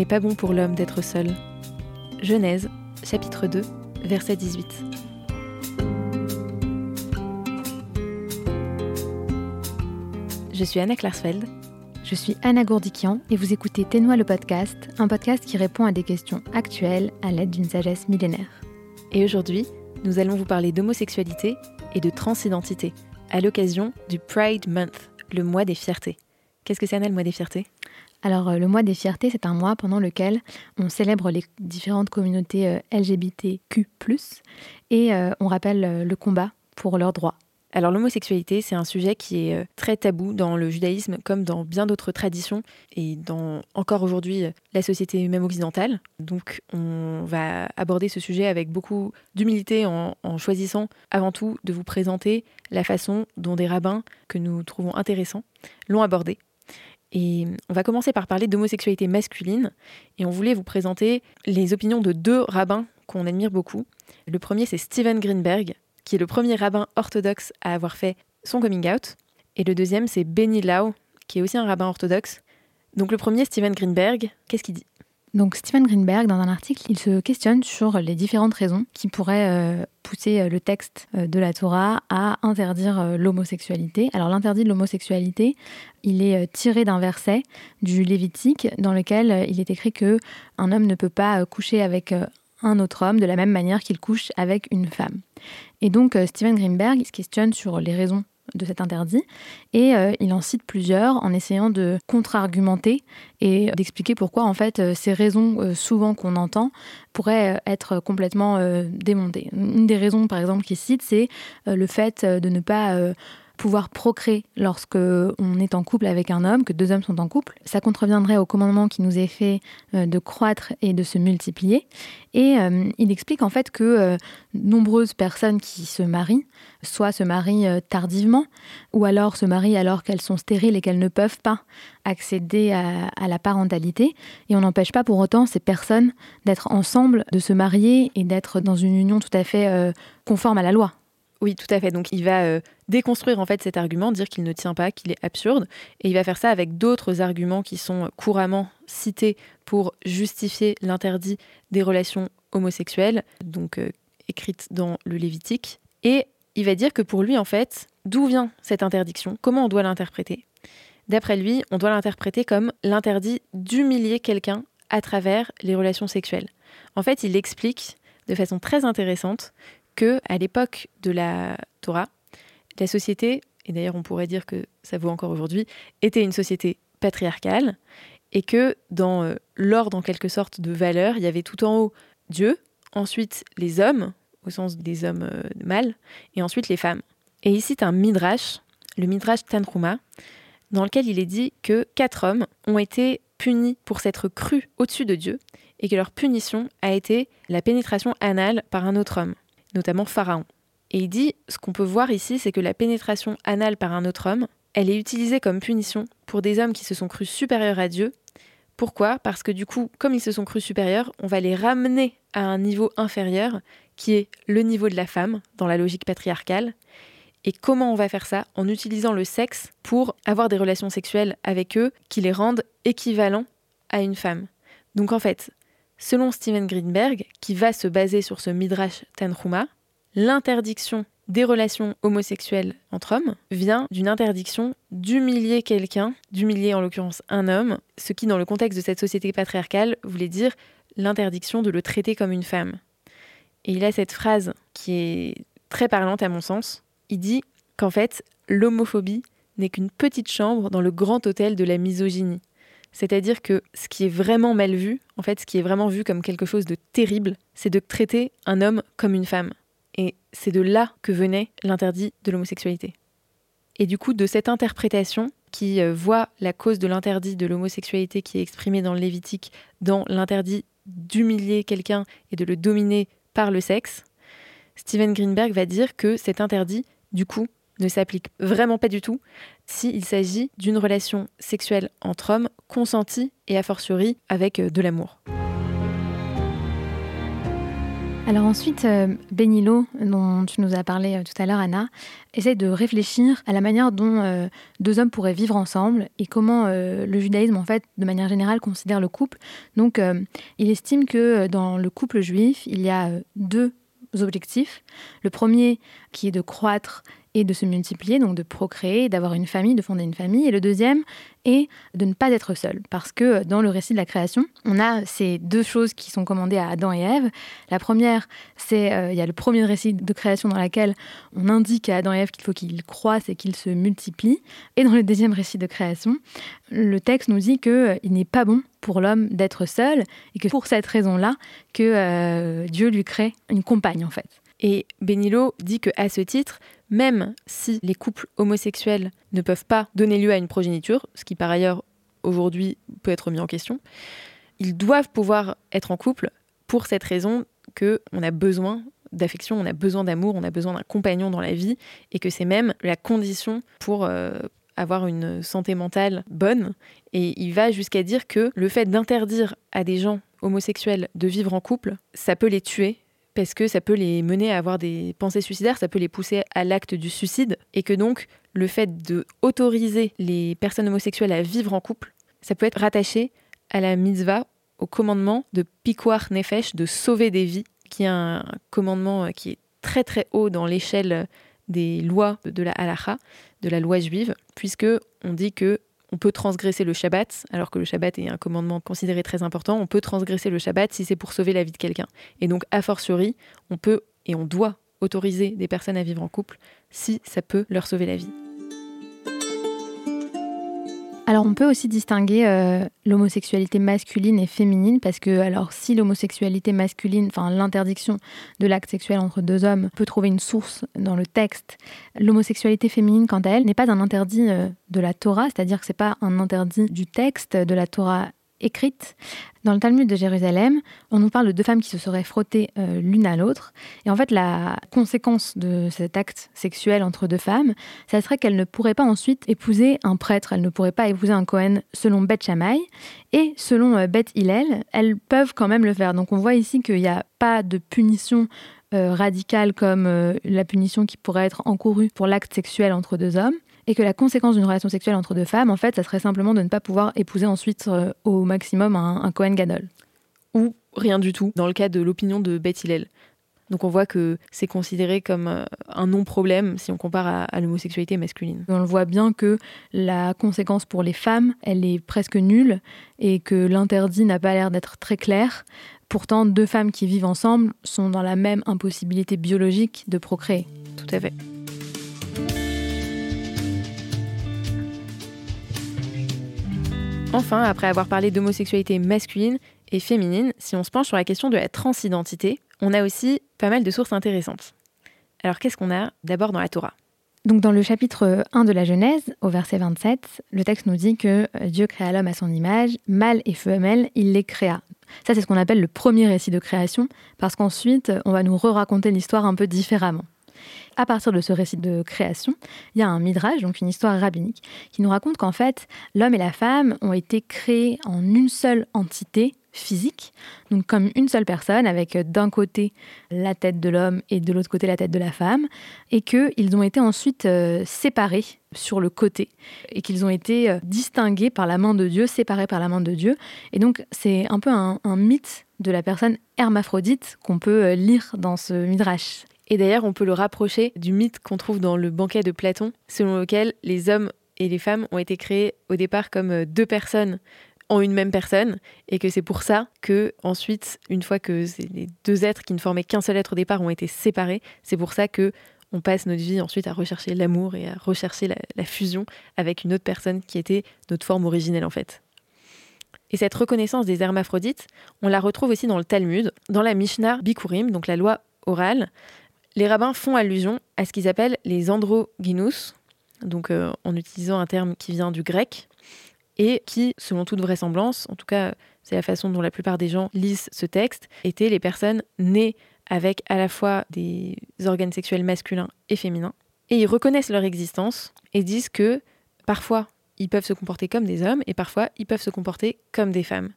n'est pas bon pour l'homme d'être seul. Genèse, chapitre 2, verset 18. Je suis Anna Klarsfeld. Je suis Anna Gourdikian et vous écoutez Ténois le podcast, un podcast qui répond à des questions actuelles à l'aide d'une sagesse millénaire. Et aujourd'hui, nous allons vous parler d'homosexualité et de transidentité à l'occasion du Pride Month, le mois des fiertés. Qu'est-ce que c'est Anna le mois des fiertés? Alors, euh, le mois des fiertés, c'est un mois pendant lequel on célèbre les différentes communautés euh, LGBTQ, et euh, on rappelle le combat pour leurs droits. Alors l'homosexualité, c'est un sujet qui est très tabou dans le judaïsme comme dans bien d'autres traditions et dans encore aujourd'hui la société même occidentale. Donc on va aborder ce sujet avec beaucoup d'humilité en, en, choisissant avant tout de vous présenter la façon dont des rabbins que nous trouvons intéressants l'ont abordé. Et on va commencer par parler d'homosexualité masculine. Et on voulait vous présenter les opinions de deux rabbins qu'on admire beaucoup. Le premier, c'est Steven Greenberg, qui est le premier rabbin orthodoxe à avoir fait son coming out. Et le deuxième, c'est Benny Lau, qui est aussi un rabbin orthodoxe. Donc le premier, Steven Greenberg, qu'est-ce qu'il dit? Donc Stephen Greenberg, dans un article, il se questionne sur les différentes raisons qui pourraient euh, pousser euh, le texte euh, de la Torah à interdire l'homosexualité. Alors l'interdit de l'homosexualité, il est tiré d'un verset du Lévitique dans lequel il est écrit que un homme ne peut pas coucher avec un autre homme de la même manière qu'il couche avec une femme. Et donc Stephen Greenberg se questionne sur les raisons de cet interdit et euh, il en cite plusieurs en essayant de contre-argumenter et d'expliquer pourquoi en fait euh, ces raisons euh, souvent qu'on entend pourraient être complètement démontées. Une des raisons par exemple qu'il cite c'est le fait de ne pas pouvoir procréer lorsque on est en couple avec un homme, que deux hommes sont en couple. Ça contreviendrait au commandement qui nous est fait euh, de croître et de se multiplier. Et euh, il explique en fait que euh, nombreuses personnes qui se marient, soit se marient tardivement, ou alors se marient alors qu'elles sont stériles et qu'elles ne peuvent pas accéder à, à la parentalité. Et on n'empêche pas pour autant ces personnes d'être ensemble, de se marier et d'être dans une union tout à fait conforme à la loi. Oui, tout à fait. Donc il va euh, déconstruire en fait cet argument, dire qu'il ne tient pas, qu'il est absurde, et il va faire ça avec d'autres arguments qui sont couramment cités pour justifier l'interdit des relations homosexuelles, donc euh, écrites dans le Lévitique. Et il va dire que pour lui, en fait, d'où vient cette interdiction? Comment on doit l'interpréter? D'après lui, on doit l'interpréter comme l'interdit d'humilier quelqu'un à travers les relations sexuelles. En fait, il explique de façon très intéressante que à l'époque de la Torah, la société, et d'ailleurs on pourrait dire que ça vaut encore aujourd'hui, était une société patriarcale et que dans euh, l'ordre en quelque sorte de valeurs, il y avait tout en haut Dieu, ensuite les hommes, au sens des hommes euh, mâles, et ensuite les femmes. Et ici, tu un midrash, le midrash Tanruma, dans lequel il est dit que quatre hommes ont été punis pour s'être crus au-dessus de Dieu et que leur punition a été la pénétration anale par un autre homme notamment Pharaon. Et il dit, ce qu'on peut voir ici, c'est que la pénétration anale par un autre homme, elle est utilisée comme punition pour des hommes qui se sont crus supérieurs à Dieu. Pourquoi? Parce que du coup, comme ils se sont crus supérieurs, on va les ramener à un niveau inférieur, qui est le niveau de la femme, dans la logique patriarcale. Et comment on va faire ça? En utilisant le sexe pour avoir des relations sexuelles avec eux qui les rendent équivalents à une femme. Donc en fait, Selon Steven Greenberg, qui va se baser sur ce Midrash Tanhuma, l'interdiction des relations homosexuelles entre hommes vient d'une interdiction d'humilier quelqu'un, d'humilier en l'occurrence un homme, ce qui dans le contexte de cette société patriarcale voulait dire l'interdiction de le traiter comme une femme. Et il a cette phrase qui est très parlante à mon sens. Il dit qu'en fait, l'homophobie n'est qu'une petite chambre dans le grand hôtel de la misogynie. C'est-à-dire que ce qui est vraiment mal vu, en fait, ce qui est vraiment vu comme quelque chose de terrible, c'est de traiter un homme comme une femme. Et c'est de là que venait l'interdit de l'homosexualité. Et du coup, de cette interprétation qui euh, voit la cause de l'interdit de l'homosexualité qui est exprimée dans le Lévitique dans l'interdit d'humilier quelqu'un et de le dominer par le sexe, Steven Greenberg va dire que cet interdit, du coup, ne s'applique vraiment pas du tout s'il s'agit d'une relation sexuelle entre hommes consentie et a fortiori avec euh, de l'amour. Alors ensuite, euh, Benilo, dont tu nous as parlé euh, tout à l'heure, Anna, essaie de réfléchir à la manière dont deux hommes pourraient vivre ensemble et comment le judaïsme, en fait, de manière générale, considère le couple. Donc, il estime que dans le couple juif, il y a deux objectifs. Le premier, qui est de croître et de se multiplier, donc de procréer, d'avoir une famille, de fonder une famille. Et le deuxième est de ne pas être seul, parce que dans le récit de la création, on a ces deux choses qui sont commandées à Adam et Ève. La première, c'est euh, il y a le premier récit de création dans lequel on indique à Adam et Ève qu'il faut qu'ils croissent et qu'ils se multiplient. Et dans le deuxième récit de création, le texte nous dit qu'il euh, il n'est pas bon pour l'homme d'être seul et que pour cette raison-là, que euh, Dieu lui crée une compagne en fait. Et Benilo dit que à ce titre, même si les couples homosexuels ne peuvent pas donner lieu à une progéniture, ce qui par ailleurs aujourd'hui peut être mis en question, ils doivent pouvoir être en couple pour cette raison que on a besoin d'affection, on a besoin d'amour, on a besoin d'un compagnon dans la vie et que c'est même la condition pour euh, avoir une santé mentale bonne. Et il va jusqu'à dire que le fait d'interdire à des gens homosexuels de vivre en couple, ça peut les tuer parce que ça peut les mener à avoir des pensées suicidaires, ça peut les pousser à l'acte du suicide, et que donc le fait de autoriser les personnes homosexuelles à vivre en couple, ça peut être rattaché à la mitzvah, au commandement de Pikwar Nefesh, de sauver des vies, qui est un commandement euh, qui est très très haut dans l'échelle des lois de la halacha, de la loi juive, puisque on dit que on peut transgresser le Shabbat, alors que le Shabbat est un commandement considéré très important. On peut transgresser le Shabbat si c'est pour sauver la vie de quelqu'un. Et donc, a fortiori, on peut et on doit autoriser des personnes à vivre en couple si ça peut leur sauver la vie. Alors on peut aussi distinguer euh, l'homosexualité masculine et féminine parce que alors si l'homosexualité masculine, enfin l'interdiction de l'acte sexuel entre deux hommes peut trouver une source dans le texte, l'homosexualité féminine quant à elle n'est pas un interdit euh, de la Torah, c'est-à-dire que c'est pas un interdit du texte de la Torah écrite. Dans le Talmud de Jérusalem, on nous parle de deux femmes qui se seraient frottées euh, l'une à l'autre. Et en fait, la conséquence de cet acte sexuel entre deux femmes, ça serait qu'elles ne pourraient pas ensuite épouser un prêtre. Elles ne pourraient pas épouser un Cohen selon Beth Shammai. Et selon euh, Beth Hillel, elles peuvent quand même le faire. Donc on voit ici qu'il n'y a pas de punition euh, radicale comme la punition qui pourrait être encourue pour l'acte sexuel entre deux hommes et que la conséquence d'une relation sexuelle entre deux femmes, en fait, ça serait simplement de ne pas pouvoir épouser ensuite euh, au maximum un, Cohen Gadol. Ou rien du tout, dans le cas de l'opinion de Beth Hillel. Donc on voit que c'est considéré comme euh, un non-problème si on compare à, l'homosexualité masculine. On le voit bien que la conséquence pour les femmes, elle est presque nulle et que l'interdit n'a pas l'air d'être très clair. Pourtant, deux femmes qui vivent ensemble sont dans la même impossibilité biologique de procréer. Tout à fait. Enfin, après avoir parlé d'homosexualité masculine et féminine, si on se penche sur la question de la transidentité, on a aussi pas mal de sources intéressantes. Alors qu'est-ce qu'on a d'abord dans la Torah? Donc dans le chapitre 1 de la Genèse, au verset 27, le texte nous dit que Dieu créa l'homme à son image, mâle et femelle, il les créa. Ça c'est ce qu'on appelle le premier récit de création, parce qu'ensuite on va nous re-raconter l'histoire un peu différemment à partir de ce récit de création, il y a un midrash, donc une histoire rabbinique, qui nous raconte qu'en fait, l'homme et la femme ont été créés en une seule entité physique, donc comme une seule personne, avec d'un côté la tête de l'homme et de l'autre côté la tête de la femme, et qu'ils ont été ensuite euh, séparés sur le côté, et qu'ils ont été euh, distingués par la main de Dieu, séparés par la main de Dieu. Et donc c'est un peu un, mythe de la personne hermaphrodite qu'on peut euh, lire dans ce midrash. Et d'ailleurs, on peut le rapprocher du mythe qu'on trouve dans le banquet de Platon, selon lequel les hommes et les femmes ont été créés au départ comme euh, deux personnes en une même personne, et que c'est pour ça que ensuite, une fois que les deux êtres qui ne formaient qu'un seul être au départ ont été séparés, c'est pour ça que on passe notre vie ensuite à rechercher l'amour et à rechercher la, la, fusion avec une autre personne qui était notre forme originelle en fait. Et cette reconnaissance des hermaphrodites, on la retrouve aussi dans le Talmud, dans la Mishnah Bikurim, donc la loi orale, les rabbins font allusion à ce qu'ils appellent les androgynous, donc euh, en utilisant un terme qui vient du grec, et qui, selon toute vraisemblance, en tout cas c'est la façon dont la plupart des gens lisent ce texte, étaient les personnes nées avec à la fois des organes sexuels masculins et féminins. Et ils reconnaissent leur existence et disent que parfois ils peuvent se comporter comme des hommes et parfois ils peuvent se comporter comme des femmes.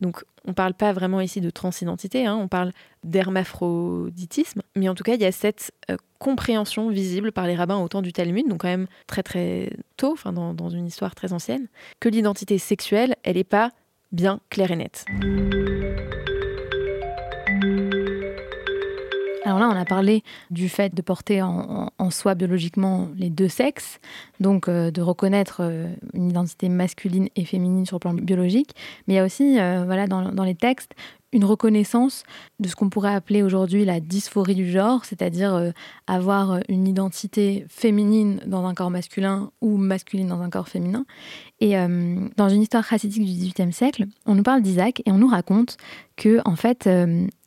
Donc on ne parle pas vraiment ici de transidentité, hein, on parle d'hermaphroditisme, mais en tout cas il y a cette euh, compréhension visible par les rabbins au temps du Talmud, donc quand même très très tôt, enfin dans, dans une histoire très ancienne, que l'identité sexuelle, elle n'est pas bien claire et nette. Alors là, on a parlé du fait de porter en, soi biologiquement les deux sexes, donc euh, de reconnaître euh, une identité masculine et féminine sur le plan biologique, mais il y a aussi, euh, voilà, dans, les textes, une reconnaissance de ce qu'on pourrait appeler aujourd'hui la dysphorie du genre, c'est-à-dire avoir une identité féminine dans un corps masculin ou masculine dans un corps féminin. Et dans une histoire chassidique du XVIIIe siècle, on nous parle d'Isaac et on nous raconte que, en fait,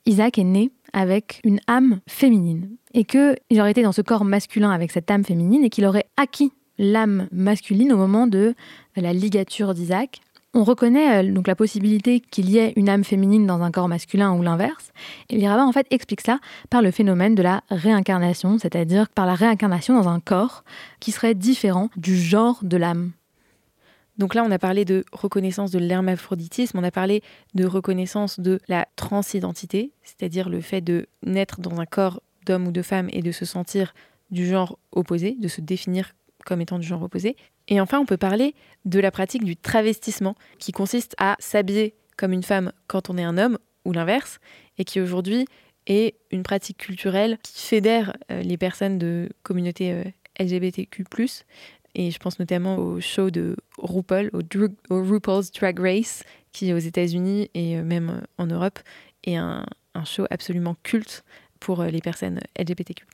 Isaac est né avec une âme féminine et qu'il aurait été dans ce corps masculin avec cette âme féminine et qu'il aurait acquis l'âme masculine au moment de la ligature d'Isaac. On reconnaît euh, donc la possibilité qu'il y ait une âme féminine dans un corps masculin ou l'inverse. Et les rabbins en fait ça par le phénomène de la réincarnation, c'est-à-dire par la réincarnation dans un corps qui serait différent du genre de l'âme. Donc là, on a parlé de reconnaissance de l'hermaphroditisme, on a parlé de reconnaissance de la transidentité, c'est-à-dire le fait de naître dans un corps d'homme ou de femme et de se sentir du genre opposé, de se définir comme étant du genre opposé. Et enfin, on peut parler de la pratique du travestissement, qui consiste à s'habiller comme une femme quand on est un homme, ou l'inverse, et qui aujourd'hui est une pratique culturelle qui fédère euh, les personnes de communauté euh, LGBTQ, et je pense notamment au show de RuPaul, au, RuPaul's Drag Race, qui aux États-Unis et euh, même en Europe est un, show absolument culte pour euh, les personnes LGBTQ+.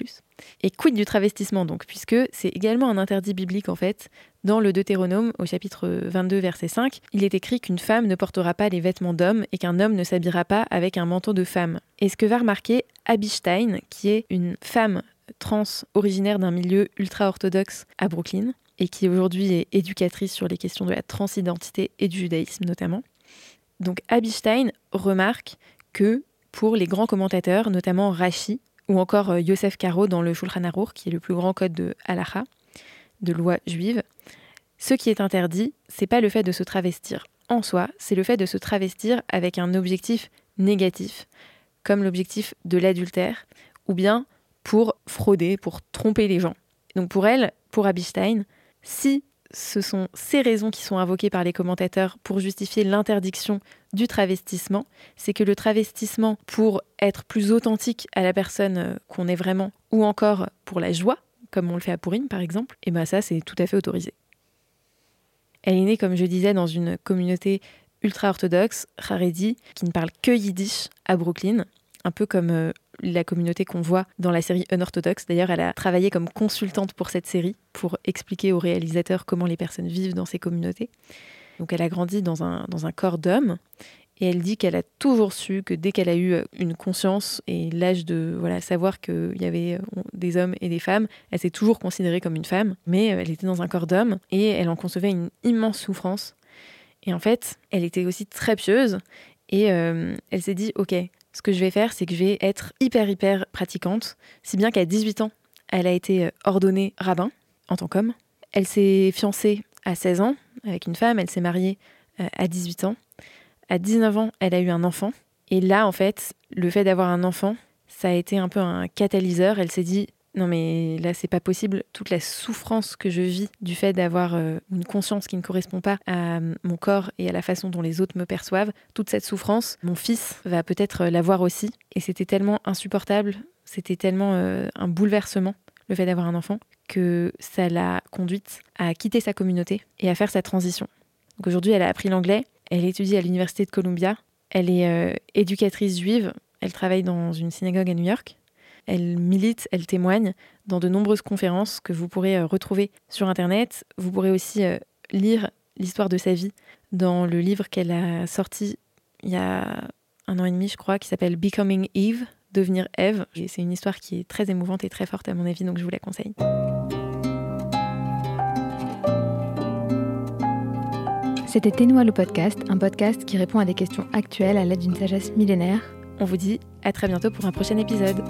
Et quid du travestissement donc, puisque c'est également un interdit biblique en fait. Dans le Deutéronome, au chapitre 22, verset 5, il est écrit qu'une femme ne portera pas les vêtements d'homme et qu'un homme ne s'habillera pas avec un manteau de femme. Et ce que va remarquer Abby Stein, qui est une femme trans originaire d'un milieu ultra-orthodoxe à Brooklyn, et qui aujourd'hui est éducatrice sur les questions de la transidentité et du judaïsme notamment. Donc Abby Stein remarque que pour les grands commentateurs, notamment Rashi ou encore euh, Yosef Karo dans le Shulchan Aruch, qui est le plus grand code de halacha, de loi juive, ce qui est interdit, c'est pas le fait de se travestir en soi, c'est le fait de se travestir avec un objectif négatif, comme l'objectif de l'adultère, ou bien pour frauder, pour tromper les gens. Donc pour elle, pour Abby Stein, si ce sont ces raisons qui sont invoquées par les commentateurs pour justifier l'interdiction du travestissement, c'est que le travestissement, pour être plus authentique à la personne euh, qu'on est vraiment, ou encore pour la joie, comme on le fait à Pourim par exemple, et bien ça c'est tout à fait autorisé. Elle est née, comme je disais, dans une communauté ultra-orthodoxe, Haredi, qui ne parle que yiddish à Brooklyn, un peu comme euh, la communauté qu'on voit dans la série Unorthodox. D'ailleurs, elle a travaillé comme consultante pour cette série pour expliquer aux réalisateurs comment les personnes vivent dans ces communautés. Donc elle a grandi dans un, dans un corps d'homme et elle dit qu'elle a toujours su que dès qu'elle a eu euh, une conscience et l'âge de voilà savoir qu'il y avait euh, des hommes et des femmes, elle s'est toujours considérée comme une femme, mais elle était dans un corps d'homme et elle en concevait une immense souffrance. Et en fait, elle était aussi très pieuse et elle s'est dit, ok, ce que je vais faire, c'est que je vais être hyper, hyper pratiquante, si bien qu'à 18 ans, elle a été euh, ordonnée rabbin en tant qu'homme. Elle s'est fiancée à 16 ans avec une femme, elle s'est mariée euh, à 18 ans. À 19 ans, elle a eu un enfant. Et là, en fait, le fait d'avoir un enfant, ça a été un peu un catalyseur. Elle s'est dit, non mais là c'est pas possible, toute la souffrance que je vis du fait d'avoir euh, une conscience qui ne correspond pas à euh, mon corps et à la façon dont les autres me perçoivent, toute cette souffrance, mon fils va peut-être euh, la voir aussi. Et c'était tellement insupportable, c'était tellement un bouleversement le fait d'avoir un enfant que ça l'a conduite à quitter sa communauté et à faire sa transition. Donc aujourd'hui elle a appris l'anglais, elle étudie à l'université de Columbia, elle est éducatrice juive, elle travaille dans une synagogue à New York elle milite, elle témoigne dans de nombreuses conférences que vous pourrez euh, retrouver sur Internet. Vous pourrez aussi euh, lire l'histoire de sa vie dans le livre qu'elle a sorti il y a un an et demi, je crois, qui s'appelle Becoming Eve, devenir Eve. C'est une histoire qui est très émouvante et très forte à mon avis, donc je vous la conseille. C'était Ténois le podcast, un podcast qui répond à des questions actuelles à l'aide d'une sagesse millénaire. On vous dit à très bientôt pour un prochain épisode.